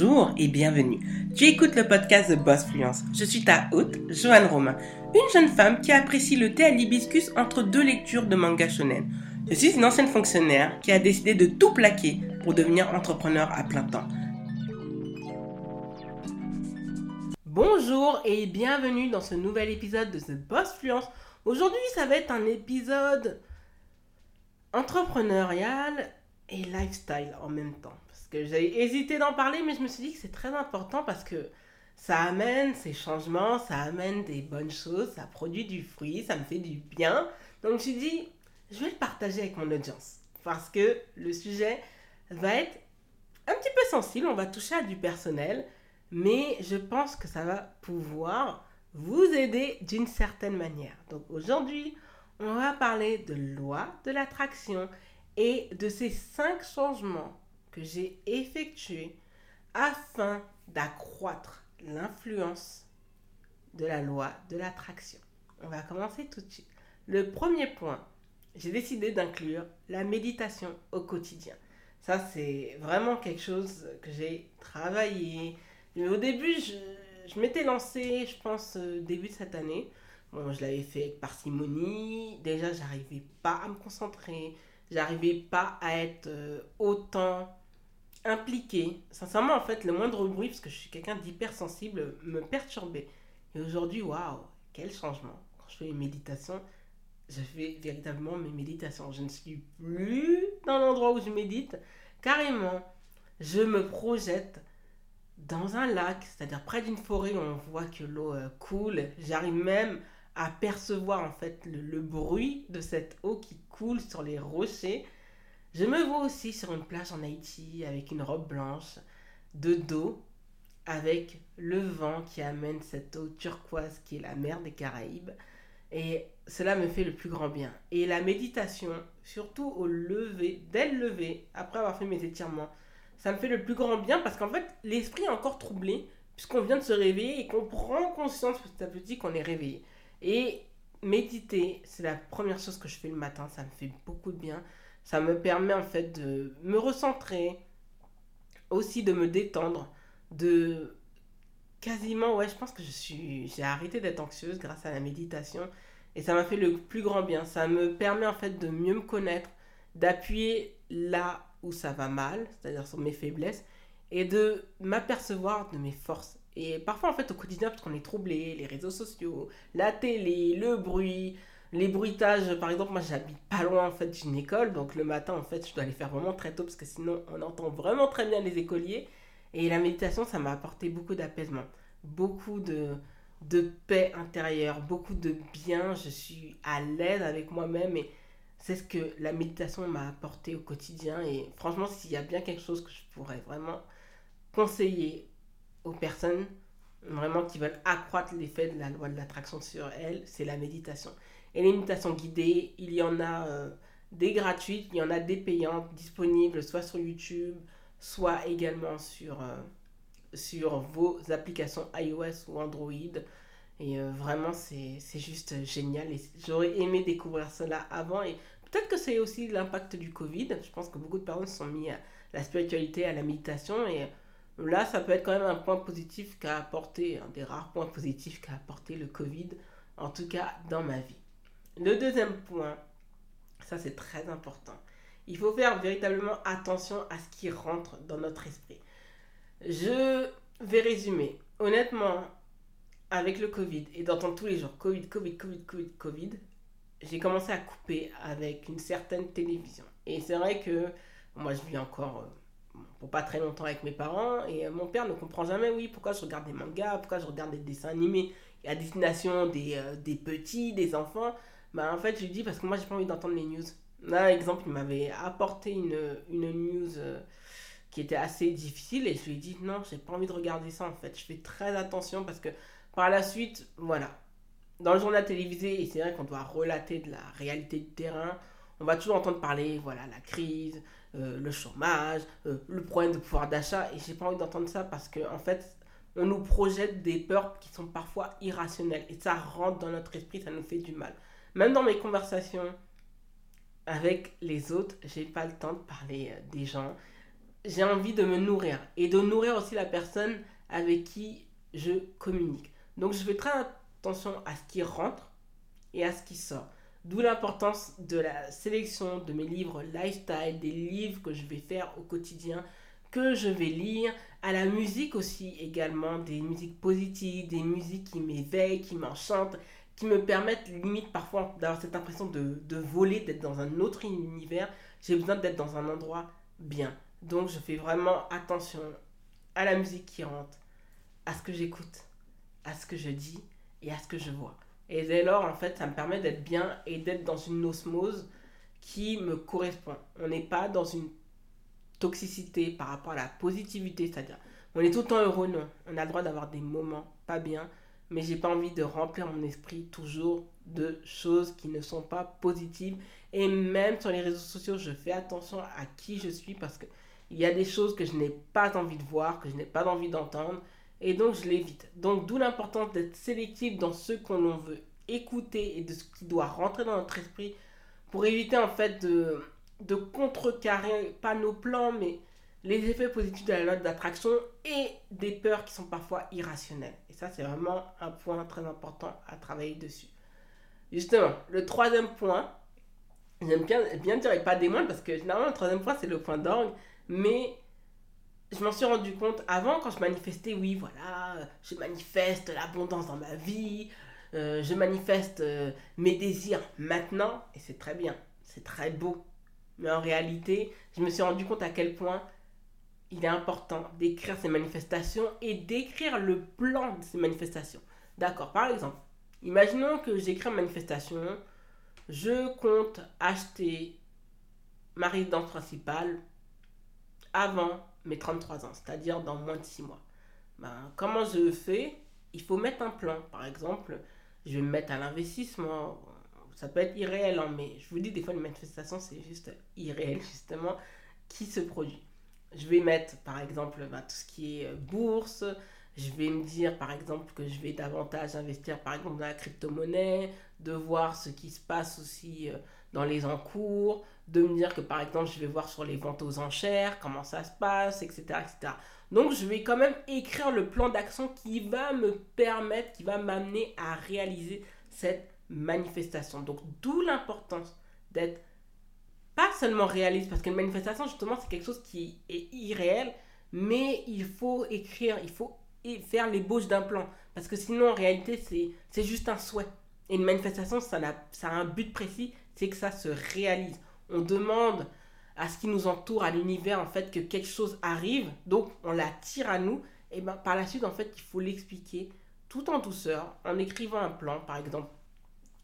Bonjour et bienvenue. Tu écoutes le podcast de Boss Fluence. Je suis ta hôte, Joanne Romain, une jeune femme qui apprécie le thé à l'hibiscus entre deux lectures de manga shonen. Je suis une ancienne fonctionnaire qui a décidé de tout plaquer pour devenir entrepreneur à plein temps. Bonjour et bienvenue dans ce nouvel épisode de The Boss Fluence. Aujourd'hui, ça va être un épisode entrepreneurial et lifestyle en même temps que j'ai hésité d'en parler, mais je me suis dit que c'est très important parce que ça amène ces changements, ça amène des bonnes choses, ça produit du fruit, ça me fait du bien. Donc je me suis dit, je vais le partager avec mon audience parce que le sujet va être un petit peu sensible, on va toucher à du personnel, mais je pense que ça va pouvoir vous aider d'une certaine manière. Donc aujourd'hui, on va parler de loi de l'attraction et de ces cinq changements que j'ai effectué afin d'accroître l'influence de la loi de l'attraction. On va commencer tout de suite. Le premier point, j'ai décidé d'inclure la méditation au quotidien. Ça, c'est vraiment quelque chose que j'ai travaillé. Au début, je, m'étais lancé, je pense, euh, début de cette année. Bon, je l'avais fait avec parcimonie. Déjà, j'arrivais pas à me concentrer. J'arrivais pas à être euh, autant impliqué. Sincèrement, en fait, le moindre bruit, parce que je suis quelqu'un d'hypersensible, me perturbait. Et aujourd'hui, waouh, quel changement. Quand je fais une méditation, je fais véritablement mes méditations. Je ne suis plus dans l'endroit où je médite. Carrément, je me projette dans un lac, c'est-à-dire près d'une forêt où on voit que l'eau euh, coule. J'arrive même à percevoir en fait le bruit de cette eau qui coule sur les rochers. Je me vois aussi sur une plage en Haïti avec une robe blanche, de dos, avec le vent qui amène cette eau turquoise qui est la mer des Caraïbes. Et cela me fait le plus grand bien. Et la méditation, surtout au lever, dès le lever, après avoir fait mes étirements, ça me fait le plus grand bien parce qu'en fait, l'esprit est encore troublé puisqu'on vient de se réveiller et qu'on prend conscience petit à petit qu'on est réveillé. Et méditer, c'est la première chose que je fais le matin, ça me fait beaucoup de bien. Ça me permet en fait de me recentrer, aussi de me détendre, de quasiment, ouais, je pense que je suis, j'ai arrêté d'être anxieuse grâce à la méditation et ça m'a fait le plus grand bien. Ça me permet en fait de mieux me connaître, d'appuyer là où ça va mal, c'est-à-dire sur mes faiblesses, et de m'apercevoir de mes forces. Et parfois, en fait, au quotidien, parce qu'on est troublé, les réseaux sociaux, la télé, le bruit, les bruitages, par exemple, moi j'habite pas loin en fait d'une école, donc le matin en fait je dois aller faire vraiment très tôt parce que sinon on entend vraiment très bien les écoliers. Et la méditation, ça m'a apporté beaucoup d'apaisement, beaucoup de, de paix intérieure, beaucoup de bien. Je suis à l'aise avec moi-même et c'est ce que la méditation m'a apporté au quotidien. Et franchement, s'il y a bien quelque chose que je pourrais vraiment conseiller aux personnes vraiment qui veulent accroître l'effet de la loi de l'attraction sur elles, c'est la méditation. Et les méditations guidées, il y en a euh, des gratuites, il y en a des payantes disponibles soit sur YouTube, soit également sur, euh, sur vos applications iOS ou Android. Et euh, vraiment, c'est juste génial. Et j'aurais aimé découvrir cela avant. Et peut-être que c'est aussi l'impact du Covid. Je pense que beaucoup de personnes se sont mis à la spiritualité, à la méditation. Et là, ça peut être quand même un point positif qu'a apporté, un des rares points positifs qu'a apporté le Covid, en tout cas dans ma vie. Le deuxième point, ça c'est très important. Il faut faire véritablement attention à ce qui rentre dans notre esprit. Je vais résumer. Honnêtement, avec le Covid et d'entendre tous les jours Covid, Covid, Covid, Covid, Covid, j'ai commencé à couper avec une certaine télévision. Et c'est vrai que moi je vis encore euh, pour pas très longtemps avec mes parents et euh, mon père ne comprend jamais, oui, pourquoi je regarde des mangas, pourquoi je regarde des dessins animés à destination des, euh, des petits, des enfants. Bah, en fait, je lui dis parce que moi, j'ai pas envie d'entendre les news. Là, exemple, il m'avait apporté une, une news euh, qui était assez difficile et je lui ai dit non, j'ai pas envie de regarder ça en fait. Je fais très attention parce que par la suite, voilà, dans le journal télévisé, et c'est vrai qu'on doit relater de la réalité du terrain, on va toujours entendre parler, voilà, la crise, euh, le chômage, euh, le problème de pouvoir d'achat et j'ai pas envie d'entendre ça parce que en fait, on nous projette des peurs qui sont parfois irrationnelles et ça rentre dans notre esprit, ça nous fait du mal. Même dans mes conversations avec les autres, j'ai pas le temps de parler euh, des gens. j'ai envie de me nourrir et de nourrir aussi la personne avec qui je communique. Donc je fais très attention à ce qui rentre et à ce qui sort. D'où l'importance de la sélection de mes livres lifestyle, des livres que je vais faire au quotidien, que je vais lire, à la musique aussi également, des musiques positives, des musiques qui m'éveillent, qui m'enchantent, qui me permettent limite parfois d'avoir cette impression de, de voler, d'être dans un autre univers. J'ai besoin d'être dans un endroit bien. Donc je fais vraiment attention à la musique qui rentre, à ce que j'écoute, à ce que je dis et à ce que je vois. Et dès lors, en fait, ça me permet d'être bien et d'être dans une osmose qui me correspond. On n'est pas dans une toxicité par rapport à la positivité, c'est-à-dire on est tout le temps heureux, non. On a le droit d'avoir des moments pas bien, mais j'ai pas envie de remplir mon esprit toujours de choses qui ne sont pas positives. Et même sur les réseaux sociaux, je fais attention à qui je suis parce que il y a des choses que je n'ai pas envie de voir, que je n'ai pas envie d'entendre, et donc je l'évite. Donc d'où l'importance d'être sélectif dans ce qu'on veut écouter et de ce qui doit rentrer dans notre esprit pour éviter en fait de, de contrecarrer, pas nos plans, mais les effets positifs de la loi d'attraction et des peurs qui sont parfois irrationnelles. Et ça, c'est vraiment un point très important à travailler dessus. Justement, le troisième point, j'aime bien, bien dire pas des moindres parce que généralement, le troisième point, c'est le point d'orgue. Mais je m'en suis rendu compte avant quand je manifestais, oui, voilà, je manifeste l'abondance dans ma vie, euh, je manifeste euh, mes désirs maintenant, et c'est très bien, c'est très beau. Mais en réalité, je me suis rendu compte à quel point il est important d'écrire ces manifestations et d'écrire le plan de ces manifestations. D'accord, par exemple, imaginons que j'écris une manifestation, je compte acheter ma résidence principale avant mes 33 ans, c'est-à-dire dans moins de 6 mois. Ben, comment je fais? Il faut mettre un plan. Par exemple, je vais me mettre à l'investissement. Ça peut être irréel, hein, mais je vous dis, des fois, une manifestation, c'est juste irréel, justement, qui se produit. Je vais mettre, par exemple, ben, tout ce qui est euh, bourse. Je vais me dire, par exemple, que je vais davantage investir, par exemple, dans la crypto-monnaie, de voir ce qui se passe aussi euh, dans les encours, de me dire que par exemple je vais voir sur les ventes aux enchères, comment ça se passe, etc. etc. Donc je vais quand même écrire le plan d'action qui va me permettre, qui va m'amener à réaliser cette manifestation. Donc d'où l'importance d'être pas seulement réaliste, parce qu'une manifestation justement c'est quelque chose qui est irréel, mais il faut écrire, il faut faire l'ébauche d'un plan. Parce que sinon en réalité c'est juste un souhait. Et une manifestation, ça a, ça a un but précis, c'est que ça se réalise. On demande à ce qui nous entoure, à l'univers, en fait, que quelque chose arrive, donc on l'attire à nous, et ben par la suite, en fait, il faut l'expliquer tout en douceur, en écrivant un plan, par exemple.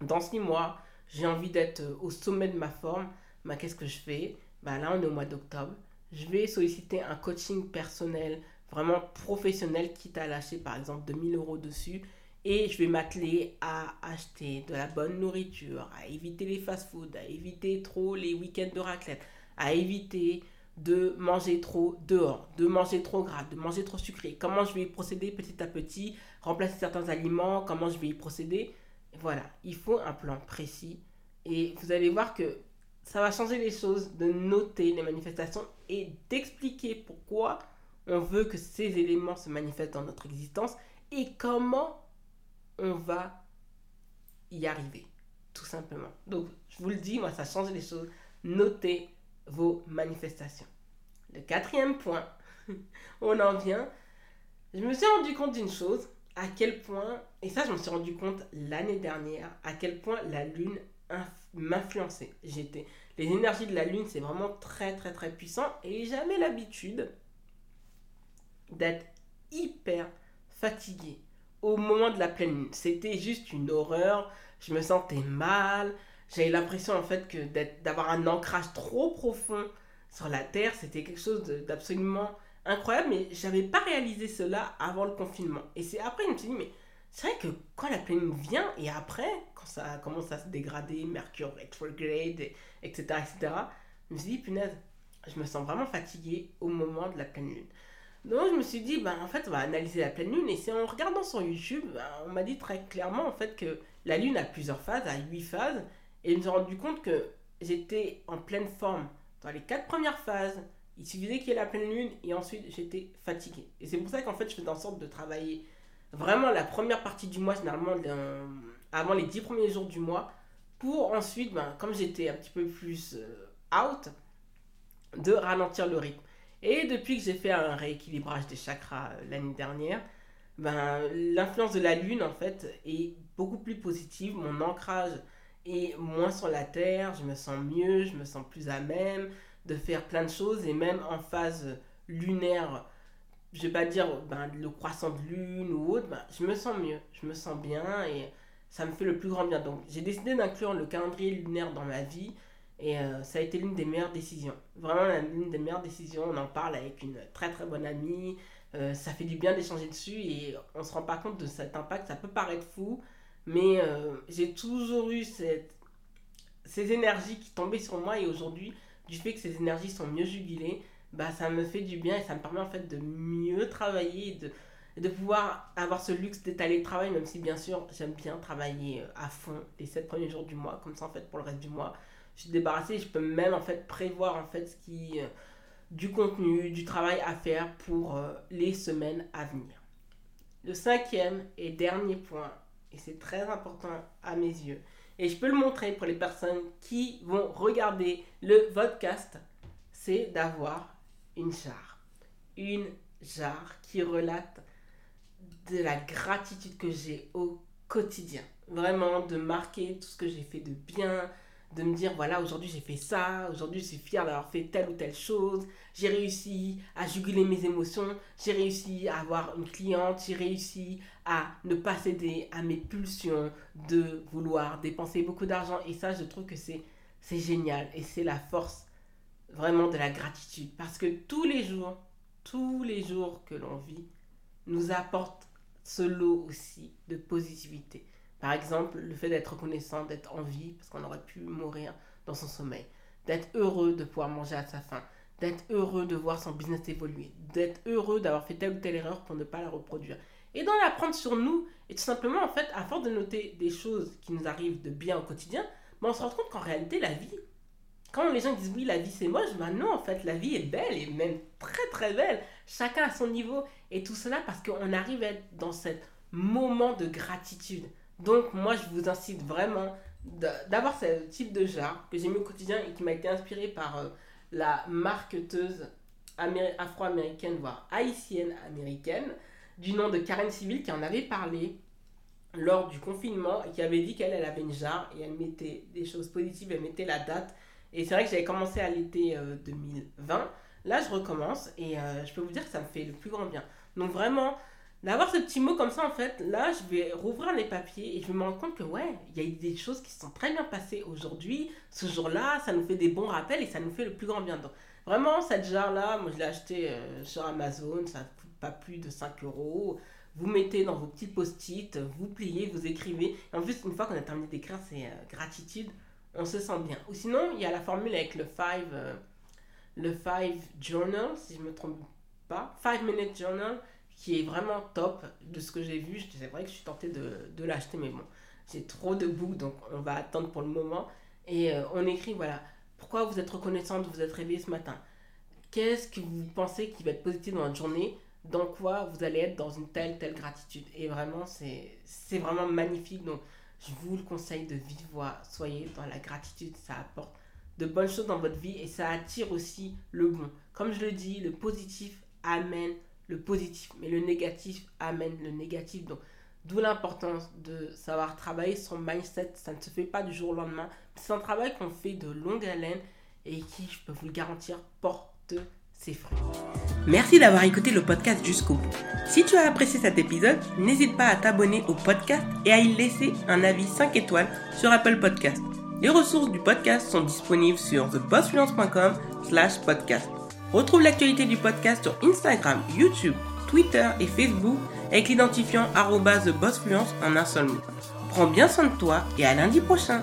Dans six mois, j'ai envie d'être au sommet de ma forme, ben, qu'est-ce que je fais? Ben, Là, on est au mois d'octobre. Je vais solliciter un coaching personnel, vraiment professionnel, quitte à lâcher, par exemple, 2000 euros dessus et je vais m'atteler à acheter de la bonne nourriture, à éviter les fast-foods, à éviter trop les week-ends de raclette, à éviter de manger trop dehors, de manger trop gras, de manger trop sucré. Comment je vais y procéder petit à petit, remplacer certains aliments, comment je vais y procéder. Voilà, il faut un plan précis. Et vous allez voir que ça va changer les choses de noter les manifestations et d'expliquer pourquoi on veut que ces éléments se manifestent dans notre existence et comment on va y arriver, tout simplement. Donc, je vous le dis, moi, ça change les choses. Notez vos manifestations. Le quatrième point, on en vient. Je me suis rendu compte d'une chose, à quel point, et ça je me suis rendu compte l'année dernière, à quel point la lune m'influençait. J'étais, les énergies de la lune, c'est vraiment très très très puissant et j'avais l'habitude d'être hyper fatigué au moment de la pleine lune. C'était juste une horreur. Je me sentais mal. J'avais l'impression en fait que d'avoir un ancrage trop profond sur la Terre, c'était quelque chose d'absolument incroyable, mais j'avais pas réalisé cela avant le confinement. Et c'est après, je me suis dit, mais c'est vrai que quand la pleine lune vient, et après, quand ça commence à se dégrader, Mercure retrograde, etc., etc., je me suis dit, punaise, je me sens vraiment fatigué au moment de la pleine lune. Donc je me suis dit, ben, en fait, on va analyser la pleine lune. Et c'est en regardant sur YouTube, ben, on m'a dit très clairement en fait que la lune a plusieurs phases, a huit phases. Et je me suis rendu compte que j'étais en pleine forme dans les quatre premières phases. Il suffisait qu'il y ait la pleine lune et ensuite j'étais fatiguée. Et c'est pour ça qu'en fait je faisais en sorte de travailler vraiment la première partie du mois, généralement avant les 10 premiers jours du mois, pour ensuite, ben, comme j'étais un petit peu plus euh, out, de ralentir le rythme. Et depuis que j'ai fait un rééquilibrage des chakras euh, l'année dernière, ben, l'influence de la lune en fait est beaucoup plus positive. Mon ancrage est moins sur la terre, je me sens mieux, je me sens plus à même de faire plein de choses et même en phase lunaire, je vais pas dire ben, le croissant de lune ou autre, ben, je me sens mieux, je me sens bien et ça me fait le plus grand bien. Donc j'ai décidé d'inclure le calendrier lunaire dans ma vie et euh, ça a été l'une des meilleures décisions. Vraiment l'une des meilleures décisions. On en parle avec une très très bonne amie. Euh, ça fait du bien d'échanger dessus et on se rend pas compte de cet impact. Ça peut paraître fou, mais euh, j'ai toujours eu cette, ces énergies qui tombaient sur moi et aujourd'hui, du fait que ces énergies sont mieux jubilées, bah, ça me fait du bien et ça me permet en fait de mieux travailler, de, de pouvoir avoir ce luxe d'étaler le travail, même si bien sûr j'aime bien travailler à fond les 7 premiers jours du mois, comme ça en fait pour le reste du mois je suis. Je peux même en fait prévoir en fait ce qui, euh, du contenu, du travail à faire pour euh, les semaines à venir. Le cinquième et dernier point, et c'est très important à mes yeux, et je peux le montrer pour les personnes qui vont regarder le podcast, c'est d'avoir une jarre. Une jarre qui relate de la gratitude que j'ai au quotidien. Vraiment de marquer tout ce que j'ai fait de bien, de me dire voilà aujourd'hui j'ai fait ça, aujourd'hui je suis fière d'avoir fait telle ou telle chose, j'ai réussi à juguler mes émotions, j'ai réussi à avoir une cliente, j'ai réussi à ne pas céder à mes pulsions de vouloir dépenser beaucoup d'argent et ça je trouve que c'est c'est génial et c'est la force vraiment de la gratitude parce que tous les jours, tous les jours que l'on vit nous apportent ce lot aussi de positivité. Par exemple, le fait d'être reconnaissant, d'être en vie, parce qu'on aurait pu mourir dans son sommeil, d'être heureux de pouvoir manger à sa faim, d'être heureux de voir son business évoluer, d'être heureux d'avoir fait telle ou telle erreur pour ne pas la reproduire. Et d'en apprendre sur nous, et tout simplement, en fait, à force de noter des choses qui nous arrivent de bien au quotidien, ben, on se rend compte qu'en réalité, la vie, quand les gens disent oui, la vie c'est moche, ben non, en fait, la vie est belle, et même très très belle. Chacun à son niveau, et tout cela parce qu'on arrive à être dans ce moment de gratitude. Donc, moi, je vous incite vraiment d'avoir ce type de jarre que j'ai mis au quotidien et qui m'a été inspiré par euh, la marqueteuse afro-américaine, voire haïtienne américaine, du nom de Karen Civil, qui en avait parlé lors du confinement et qui avait dit qu'elle avait une jarre et elle mettait des choses positives, elle mettait la date. Et c'est vrai que j'avais commencé à l'été 2020. Euh, Là, je recommence et euh, je peux vous dire que ça me fait le plus grand bien. Donc vraiment, D'avoir ce petit mot comme ça, en fait, là, je vais rouvrir les papiers et je me rendre compte que, ouais, il y a des choses qui se sont très bien passées aujourd'hui. Ce jour-là, ça nous fait des bons rappels et ça nous fait le plus grand bien. Donc, vraiment, cette jarre-là, moi, je l'ai acheté euh, sur Amazon, ça coûte pas plus de 5 euros. Vous mettez dans vos petits post-it, vous pliez, vous écrivez. En plus, une fois qu'on a terminé d'écrire, c'est euh, gratitude, on se sent bien. Ou sinon, il y a la formule avec le 5 euh, le five journal, si je me trompe pas. 5 minute journal qui est vraiment top de ce que j'ai vu. C'est vrai que je suis tentée de, de l'acheter, mais bon, j'ai trop de bouts, donc on va attendre pour le moment. Et euh, on écrit, voilà, pourquoi vous êtes reconnaissante de vous être réveillé ce matin? Qu'est-ce que vous pensez qui va être positif dans votre journée? Dans quoi vous allez être dans une telle, telle gratitude? Et vraiment, c'est vraiment magnifique. Donc, je vous le conseille de vive voix. Soyez dans la gratitude, ça apporte de bonnes choses dans votre vie et ça attire aussi le bon. Comme je le dis, le positif amène le positif, mais le négatif amène le négatif. Donc, d'où l'importance de savoir travailler son mindset. Ça ne se fait pas du jour au lendemain. C'est un travail qu'on fait de longue haleine et qui, je peux vous le garantir, porte ses fruits. Merci d'avoir écouté le podcast jusqu'au bout. Si tu as apprécié cet épisode, n'hésite pas à t'abonner au podcast et à y laisser un avis 5 étoiles sur Apple Podcast. Les ressources du podcast sont disponibles sur thebossfluence.com slash podcast. Retrouve l'actualité du podcast sur Instagram, YouTube, Twitter et Facebook avec l'identifiant TheBossFluence en un seul mot. Prends bien soin de toi et à lundi prochain